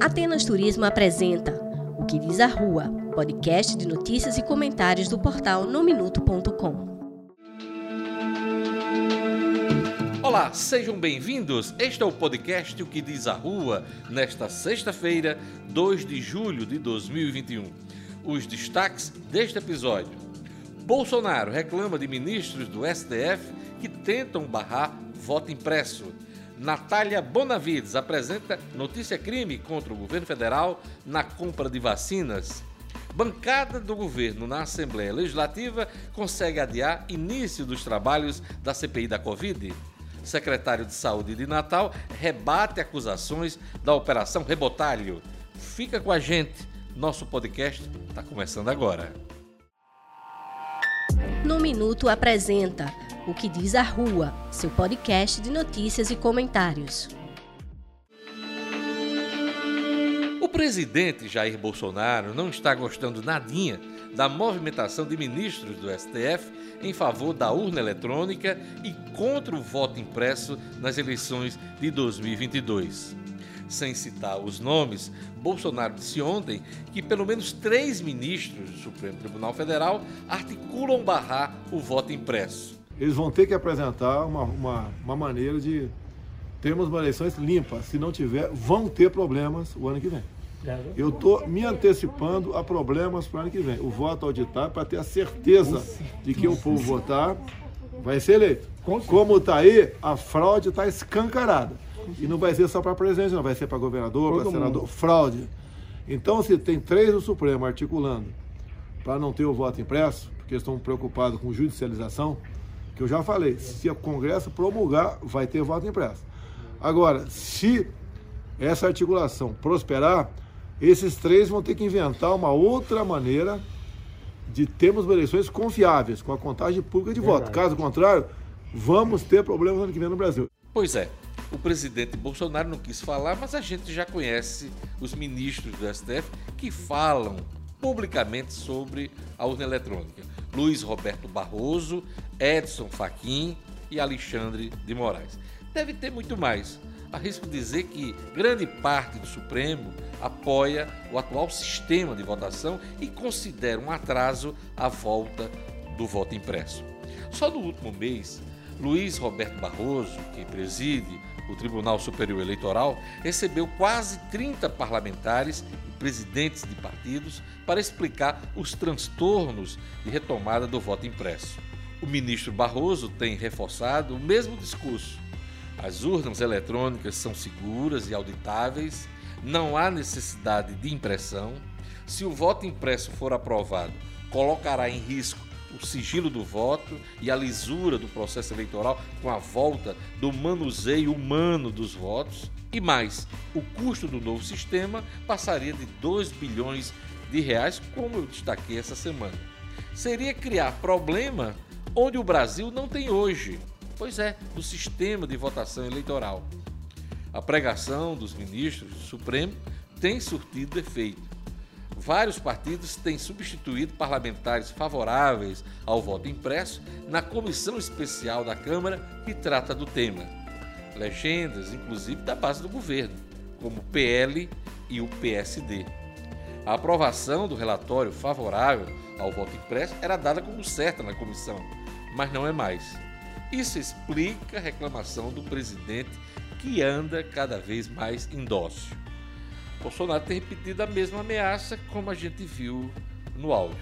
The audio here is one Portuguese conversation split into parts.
Atenas Turismo apresenta O que diz a Rua, podcast de notícias e comentários do portal nominuto.com. Olá, sejam bem-vindos. Este é o podcast O que diz a Rua, nesta sexta-feira, 2 de julho de 2021. Os destaques deste episódio. Bolsonaro reclama de ministros do STF que tentam barrar voto impresso. Natália Bonavides apresenta notícia crime contra o governo federal na compra de vacinas. Bancada do governo na Assembleia Legislativa consegue adiar início dos trabalhos da CPI da Covid. Secretário de Saúde de Natal rebate acusações da Operação Rebotalho. Fica com a gente, nosso podcast está começando agora. No Minuto apresenta o que diz a Rua, seu podcast de notícias e comentários. O presidente Jair Bolsonaro não está gostando nadinha da movimentação de ministros do STF em favor da urna eletrônica e contra o voto impresso nas eleições de 2022. Sem citar os nomes, Bolsonaro disse ontem que pelo menos três ministros do Supremo Tribunal Federal articulam barrar o voto impresso eles vão ter que apresentar uma, uma, uma maneira de termos uma eleições limpas. Se não tiver, vão ter problemas o ano que vem. Eu estou me antecipando a problemas para o ano que vem. O voto auditar para ter a certeza de que o povo votar vai ser eleito. Como está aí, a fraude está escancarada. E não vai ser só para presidente, não, vai ser para governador, para senador. Fraude. Então, se tem três do Supremo articulando para não ter o voto impresso, porque estão preocupados com judicialização, que eu já falei, se o Congresso promulgar, vai ter voto impresso. Agora, se essa articulação prosperar, esses três vão ter que inventar uma outra maneira de termos eleições confiáveis, com a contagem pública de voto. Caso contrário, vamos ter problemas no ano que vem no Brasil. Pois é, o presidente Bolsonaro não quis falar, mas a gente já conhece os ministros do STF que falam publicamente sobre a urna eletrônica. Luiz Roberto Barroso, Edson Fachin e Alexandre de Moraes. Deve ter muito mais. Arrisco dizer que grande parte do Supremo apoia o atual sistema de votação e considera um atraso a volta do voto impresso. Só no último mês, Luiz Roberto Barroso, que preside o Tribunal Superior Eleitoral, recebeu quase 30 parlamentares presidentes de partidos para explicar os transtornos de retomada do voto impresso. O ministro Barroso tem reforçado o mesmo discurso. As urnas eletrônicas são seguras e auditáveis, não há necessidade de impressão. Se o voto impresso for aprovado, colocará em risco o sigilo do voto e a lisura do processo eleitoral com a volta do manuseio humano dos votos. E mais, o custo do novo sistema passaria de 2 bilhões de reais, como eu destaquei essa semana. Seria criar problema onde o Brasil não tem hoje. Pois é, no sistema de votação eleitoral. A pregação dos ministros do Supremo tem surtido efeito. Vários partidos têm substituído parlamentares favoráveis ao voto impresso na comissão especial da Câmara que trata do tema legendas, inclusive da base do governo, como o PL e o PSD. A aprovação do relatório favorável ao voto impresso era dada como certa na comissão, mas não é mais. Isso explica a reclamação do presidente que anda cada vez mais indócil. Bolsonaro tem repetido a mesma ameaça, como a gente viu no áudio.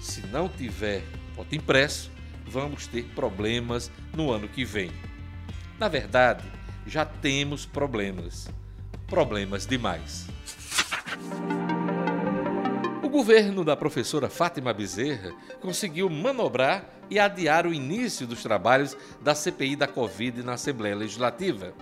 Se não tiver voto impresso, vamos ter problemas no ano que vem. Na verdade, já temos problemas. Problemas demais. Governo da professora Fátima Bezerra conseguiu manobrar e adiar o início dos trabalhos da CPI da Covid na Assembleia Legislativa.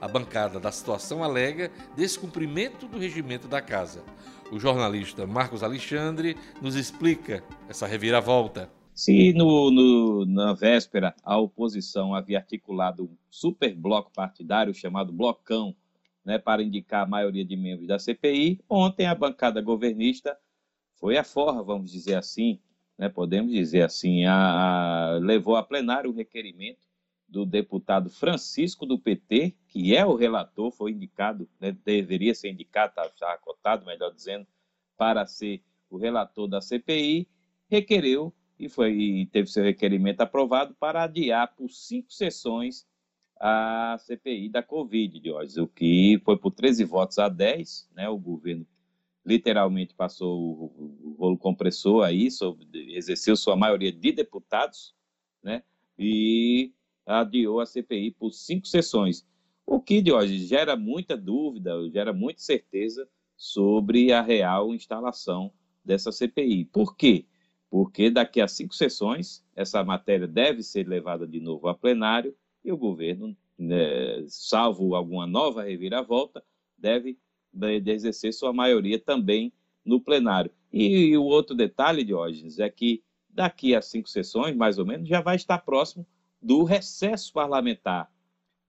A bancada da situação alega descumprimento do regimento da casa. O jornalista Marcos Alexandre nos explica essa reviravolta. Se no, no, na véspera a oposição havia articulado um super bloco partidário chamado Blocão, né, para indicar a maioria de membros da CPI, ontem a bancada governista foi a forra, vamos dizer assim, né, podemos dizer assim, a, a, levou a plenário o requerimento do deputado Francisco do PT, que é o relator, foi indicado, né, deveria ser indicado, está tá acotado, melhor dizendo, para ser o relator da CPI, requereu e foi teve seu requerimento aprovado para adiar por cinco sessões a CPI da Covid, Diógenes, o que foi por 13 votos a 10, né, o governo literalmente passou o, rolo compressor aí, sobre, exerceu sua maioria de deputados, né, e adiou a CPI por cinco sessões, o que, Diógenes, gera muita dúvida, gera muita certeza sobre a real instalação dessa CPI. Por quê? Porque daqui a cinco sessões, essa matéria deve ser levada de novo a plenário e o governo, né, salvo alguma nova reviravolta, deve de exercer sua maioria também no plenário. E, e o outro detalhe, Diógenes, é que daqui a cinco sessões, mais ou menos, já vai estar próximo do recesso parlamentar.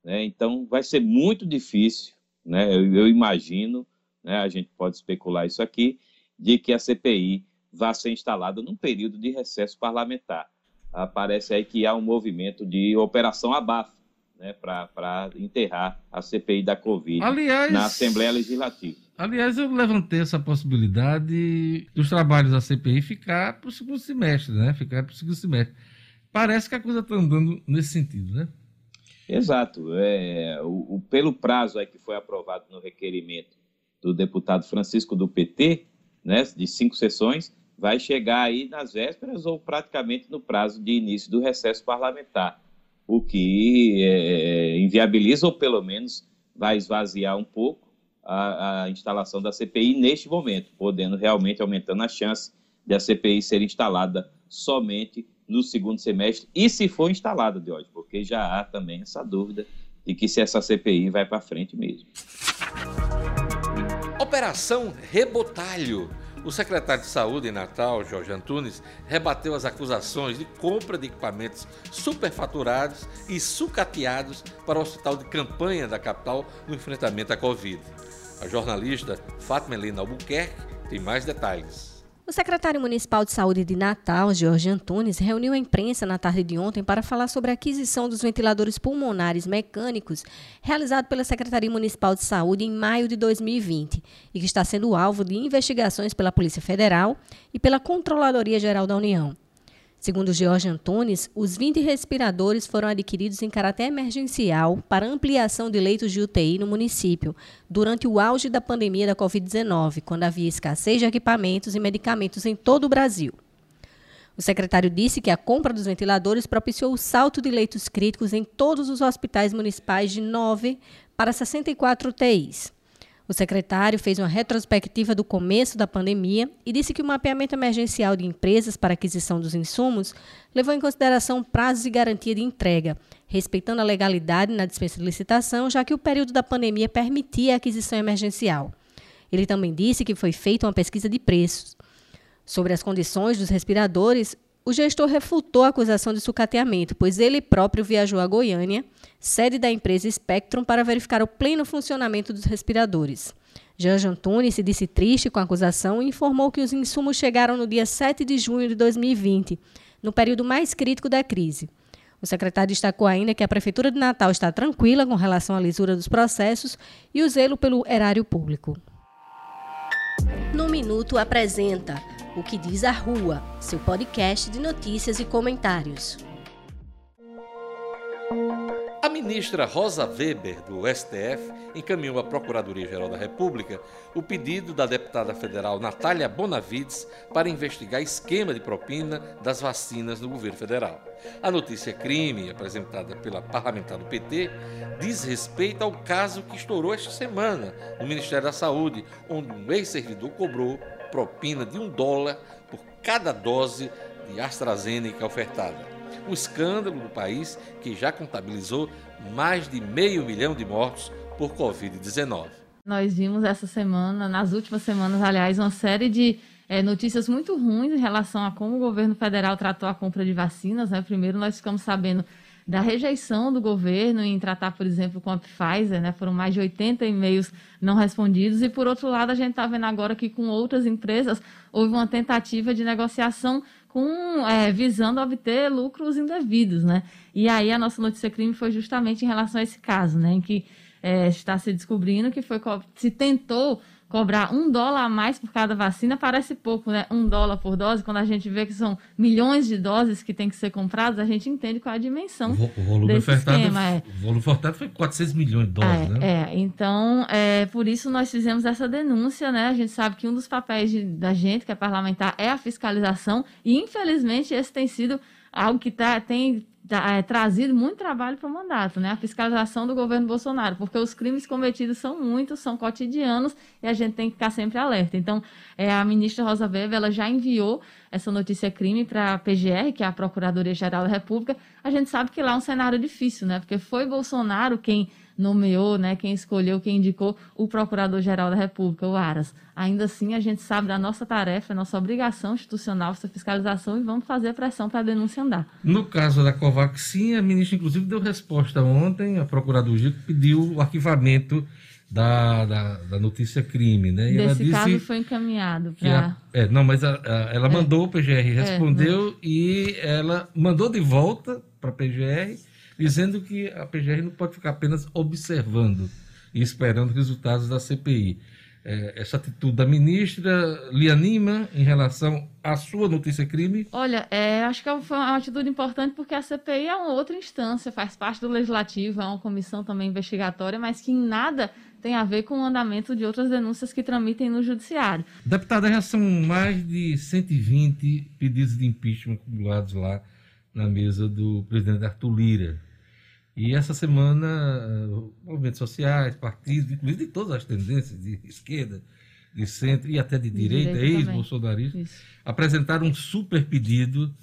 Né? Então, vai ser muito difícil, né? eu, eu imagino, né? a gente pode especular isso aqui, de que a CPI vá ser instalada num período de recesso parlamentar. Aparece aí que há um movimento de operação abafa, né, para enterrar a CPI da Covid aliás, na Assembleia Legislativa. Aliás, eu levantei essa possibilidade dos trabalhos da CPI ficar para o segundo semestre, né? Ficar para o segundo semestre. Parece que a coisa está andando nesse sentido, né? Exato. É, o, o, pelo prazo aí que foi aprovado no requerimento do deputado Francisco do PT, né, de cinco sessões, vai chegar aí nas vésperas ou praticamente no prazo de início do recesso parlamentar o que é, inviabiliza ou pelo menos vai esvaziar um pouco a, a, instalação da CPI neste momento, podendo realmente aumentando a chance de a CPI ser instalada somente no segundo semestre, e se for instalada, de hoje, porque já há também essa dúvida de que se essa CPI vai para frente mesmo. Operação Rebotalho o secretário de Saúde em Natal, Jorge Antunes, rebateu as acusações de compra de equipamentos superfaturados e sucateados para o hospital de campanha da capital no enfrentamento à Covid. A jornalista Fátima Helena Albuquerque tem mais detalhes. O secretário municipal de saúde de Natal, Jorge Antunes, reuniu a imprensa na tarde de ontem para falar sobre a aquisição dos ventiladores pulmonares mecânicos realizado pela Secretaria Municipal de Saúde em maio de 2020 e que está sendo alvo de investigações pela Polícia Federal e pela Controladoria Geral da União. Segundo Jorge Antunes, os 20 respiradores foram adquiridos em caráter emergencial para ampliação de leitos de UTI no município, durante o auge da pandemia da Covid-19, quando havia escassez de equipamentos e medicamentos em todo o Brasil. O secretário disse que a compra dos ventiladores propiciou o salto de leitos críticos em todos os hospitais municipais de 9 para 64 UTIs. O secretário fez uma retrospectiva do começo da pandemia e disse que o mapeamento emergencial de empresas para aquisição dos insumos levou em consideração prazos e garantia de entrega, respeitando a legalidade na dispensa de licitação, já que o período da pandemia permitia a aquisição emergencial. Ele também disse que foi feita uma pesquisa de preços. Sobre as condições dos respiradores, o gestor refutou a acusação de sucateamento, pois ele próprio viajou a Goiânia, sede da empresa Spectrum, para verificar o pleno funcionamento dos respiradores. Jorge Antunes se disse triste com a acusação e informou que os insumos chegaram no dia 7 de junho de 2020, no período mais crítico da crise. O secretário destacou ainda que a Prefeitura de Natal está tranquila com relação à lisura dos processos e o zelo pelo erário público. No Minuto apresenta o que diz a Rua, seu podcast de notícias e comentários. A ministra Rosa Weber, do STF, encaminhou à Procuradoria-Geral da República o pedido da deputada federal Natália Bonavides para investigar esquema de propina das vacinas no governo federal. A notícia crime, apresentada pela parlamentar do PT, diz respeito ao caso que estourou esta semana no Ministério da Saúde, onde um ex-servidor cobrou propina de um dólar por cada dose de AstraZeneca ofertada. Um escândalo do país que já contabilizou mais de meio milhão de mortos por Covid-19. Nós vimos essa semana, nas últimas semanas, aliás, uma série de é, notícias muito ruins em relação a como o governo federal tratou a compra de vacinas. Né? Primeiro, nós ficamos sabendo da rejeição do governo em tratar, por exemplo, com a Pfizer, né? Foram mais de 80 e-mails não respondidos. E, por outro lado, a gente está vendo agora que com outras empresas houve uma tentativa de negociação com é, visando obter lucros indevidos, né? E aí a nossa notícia crime foi justamente em relação a esse caso, né? Em que é, está se descobrindo que foi se tentou cobrar um dólar a mais por cada vacina parece pouco, né? Um dólar por dose, quando a gente vê que são milhões de doses que tem que ser compradas, a gente entende qual é a dimensão o, volume esquema. É. O volume ofertado foi 400 milhões de doses, é, né? É, então, é, por isso nós fizemos essa denúncia, né? A gente sabe que um dos papéis de, da gente, que é parlamentar, é a fiscalização e, infelizmente, esse tem sido algo que tá, tem é, trazido muito trabalho para o mandato, né? A fiscalização do governo Bolsonaro, porque os crimes cometidos são muitos, são cotidianos e a gente tem que ficar sempre alerta. Então, é, a ministra Rosa Weber, ela já enviou essa notícia crime para a PGR, que é a Procuradoria-Geral da República. A gente sabe que lá é um cenário difícil, né? Porque foi Bolsonaro quem nomeou, né, quem escolheu, quem indicou o Procurador-Geral da República, o Aras. Ainda assim, a gente sabe da nossa tarefa, nossa obrigação institucional, essa fiscalização e vamos fazer pressão para a denúncia andar. No caso da Covaxin, a ministra, inclusive, deu resposta ontem, a Procuradoria pediu o arquivamento da, da, da, notícia crime, né? E Desse caso foi encaminhado para. É, não, mas a, a, ela é. mandou, o PGR é, respondeu é, e ela mandou de volta para a PGR dizendo que a PGR não pode ficar apenas observando e esperando resultados da CPI. É, essa atitude da ministra lhe anima em relação à sua notícia crime? Olha, é, acho que foi uma atitude importante porque a CPI é uma outra instância, faz parte do legislativo, é uma comissão também investigatória, mas que em nada tem a ver com o andamento de outras denúncias que tramitem no judiciário. Deputada, já são mais de 120 pedidos de impeachment acumulados lá na mesa do presidente Arthur Lira. E essa semana, movimentos sociais, partidos, inclusive de todas as tendências, de esquerda, de centro e até de, de direita, ex-bolsonaristas, apresentaram um super pedido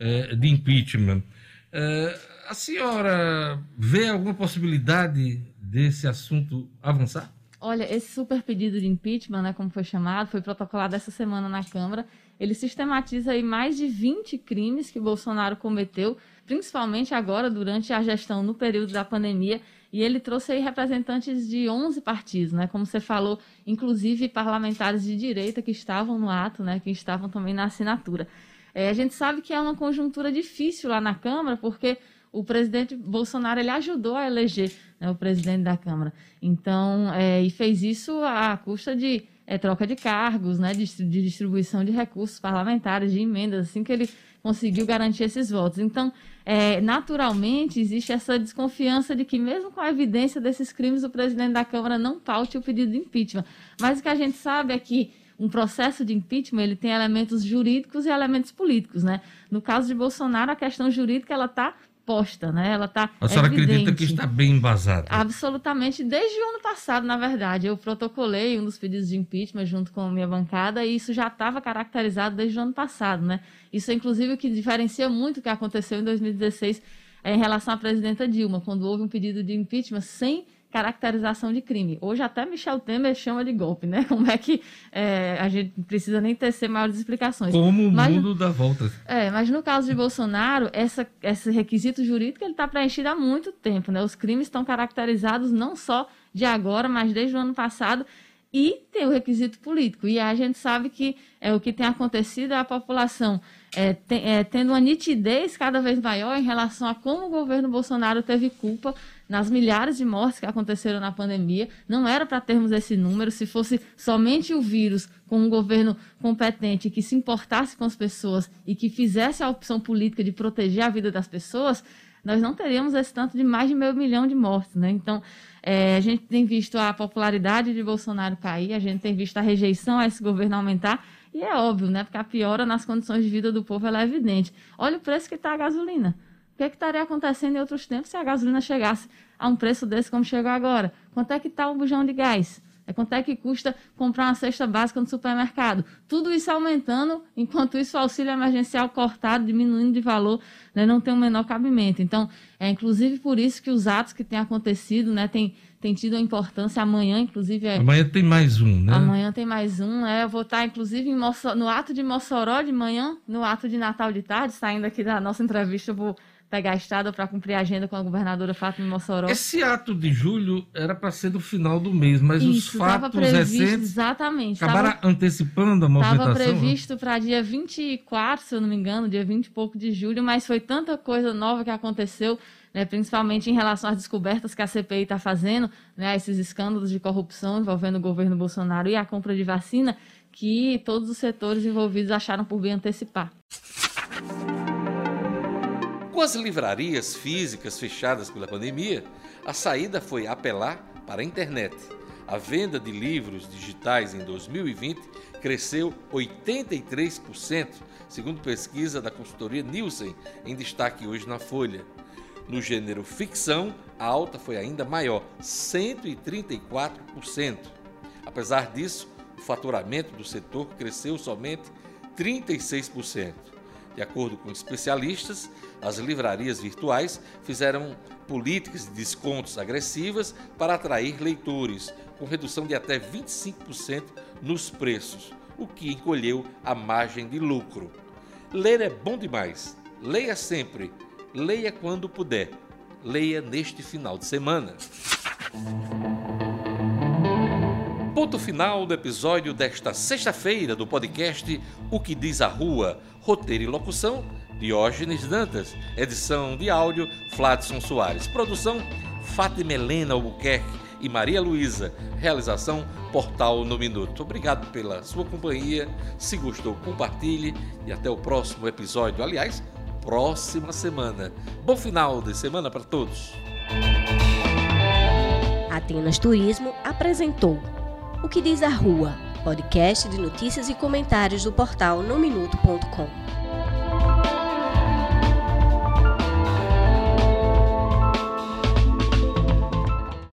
é, de impeachment. É, a senhora vê alguma possibilidade desse assunto avançar? Olha, esse super pedido de impeachment, né, como foi chamado, foi protocolado essa semana na Câmara. Ele sistematiza aí mais de 20 crimes que Bolsonaro cometeu principalmente agora durante a gestão no período da pandemia, e ele trouxe aí representantes de 11 partidos, né? Como você falou, inclusive parlamentares de direita que estavam no ato, né? Que estavam também na assinatura. É, a gente sabe que é uma conjuntura difícil lá na Câmara, porque o presidente Bolsonaro ele ajudou a eleger né, o presidente da Câmara. Então, é, e fez isso à custa de é, troca de cargos, né, de, de, distribuição de recursos parlamentares, de emendas, assim que ele conseguiu garantir esses votos. Então, é, naturalmente, existe essa desconfiança de que, mesmo com a evidência desses crimes, o presidente da Câmara não paute o pedido de impeachment. Mas o que a gente sabe é que um processo de impeachment ele tem elementos jurídicos e elementos políticos, né? No caso de Bolsonaro, a questão jurídica ela está posta, né? Ela está A senhora evidente. acredita que está bem embasada? Absolutamente. Desde o ano passado, na verdade, eu protocolei um dos pedidos de impeachment junto com a minha bancada e isso já estava caracterizado desde o ano passado, né? Isso é inclusive o que diferencia muito o que aconteceu em 2016 é, em relação à presidenta Dilma, quando houve um pedido de impeachment sem caracterização de crime. Hoje até Michel Temer chama de golpe, né? Como é que é, a gente precisa nem tecer maiores explicações. Como o mas, mundo dá voltas. É, mas no caso de Bolsonaro, essa, esse requisito jurídico ele está preenchido há muito tempo, né? Os crimes estão caracterizados não só de agora, mas desde o ano passado e tem o requisito político. E a gente sabe que é, o que tem acontecido a população é, tem, é, tendo uma nitidez cada vez maior em relação a como o governo Bolsonaro teve culpa nas milhares de mortes que aconteceram na pandemia. Não era para termos esse número. Se fosse somente o vírus com um governo competente que se importasse com as pessoas e que fizesse a opção política de proteger a vida das pessoas, nós não teríamos esse tanto de mais de meio milhão de mortes. Né? Então, é, a gente tem visto a popularidade de Bolsonaro cair, a gente tem visto a rejeição a esse governo aumentar. E é óbvio, né? Porque a piora nas condições de vida do povo é evidente. Olha o preço que está a gasolina. O que, é que estaria acontecendo em outros tempos se a gasolina chegasse a um preço desse como chegou agora? Quanto é que está um bujão de gás? É quanto é que custa comprar uma cesta básica no supermercado? Tudo isso aumentando, enquanto isso o auxílio emergencial cortado, diminuindo de valor, né, não tem o menor cabimento. Então, é inclusive por isso que os atos que têm acontecido, né, tem, tem tido uma importância. Amanhã, inclusive. É... Amanhã tem mais um, né? Amanhã tem mais um. É, eu vou estar, inclusive, no ato de Mossoró de manhã, no ato de Natal de tarde, saindo aqui da nossa entrevista, eu vou pegar a estrada para cumprir a agenda com a governadora Fátima Mossoró. Esse ato de julho era para ser do final do mês, mas Isso, os fatos previsto, recentes exatamente, acabaram tava, antecipando a movimentação. Estava né? previsto para dia 24, se eu não me engano, dia 20 e pouco de julho, mas foi tanta coisa nova que aconteceu, né, principalmente em relação às descobertas que a CPI está fazendo, né, esses escândalos de corrupção envolvendo o governo Bolsonaro e a compra de vacina, que todos os setores envolvidos acharam por bem antecipar. Com as livrarias físicas fechadas pela pandemia, a saída foi apelar para a internet. A venda de livros digitais em 2020 cresceu 83%, segundo pesquisa da consultoria Nielsen, em destaque hoje na Folha. No gênero ficção, a alta foi ainda maior, 134%. Apesar disso, o faturamento do setor cresceu somente 36%. De acordo com especialistas, as livrarias virtuais fizeram políticas de descontos agressivas para atrair leitores, com redução de até 25% nos preços, o que encolheu a margem de lucro. Ler é bom demais. Leia sempre. Leia quando puder. Leia neste final de semana. Ponto final do episódio desta sexta-feira do podcast O que Diz a Rua, roteiro e locução, Diógenes Dantas, edição de áudio, Fladson Soares, produção, Fátima Helena Albuquerque e Maria Luísa, realização, Portal no Minuto. Obrigado pela sua companhia, se gostou, compartilhe e até o próximo episódio, aliás, próxima semana. Bom final de semana para todos. Atenas Turismo apresentou o que diz a rua, podcast de notícias e comentários do portal nominuto.com.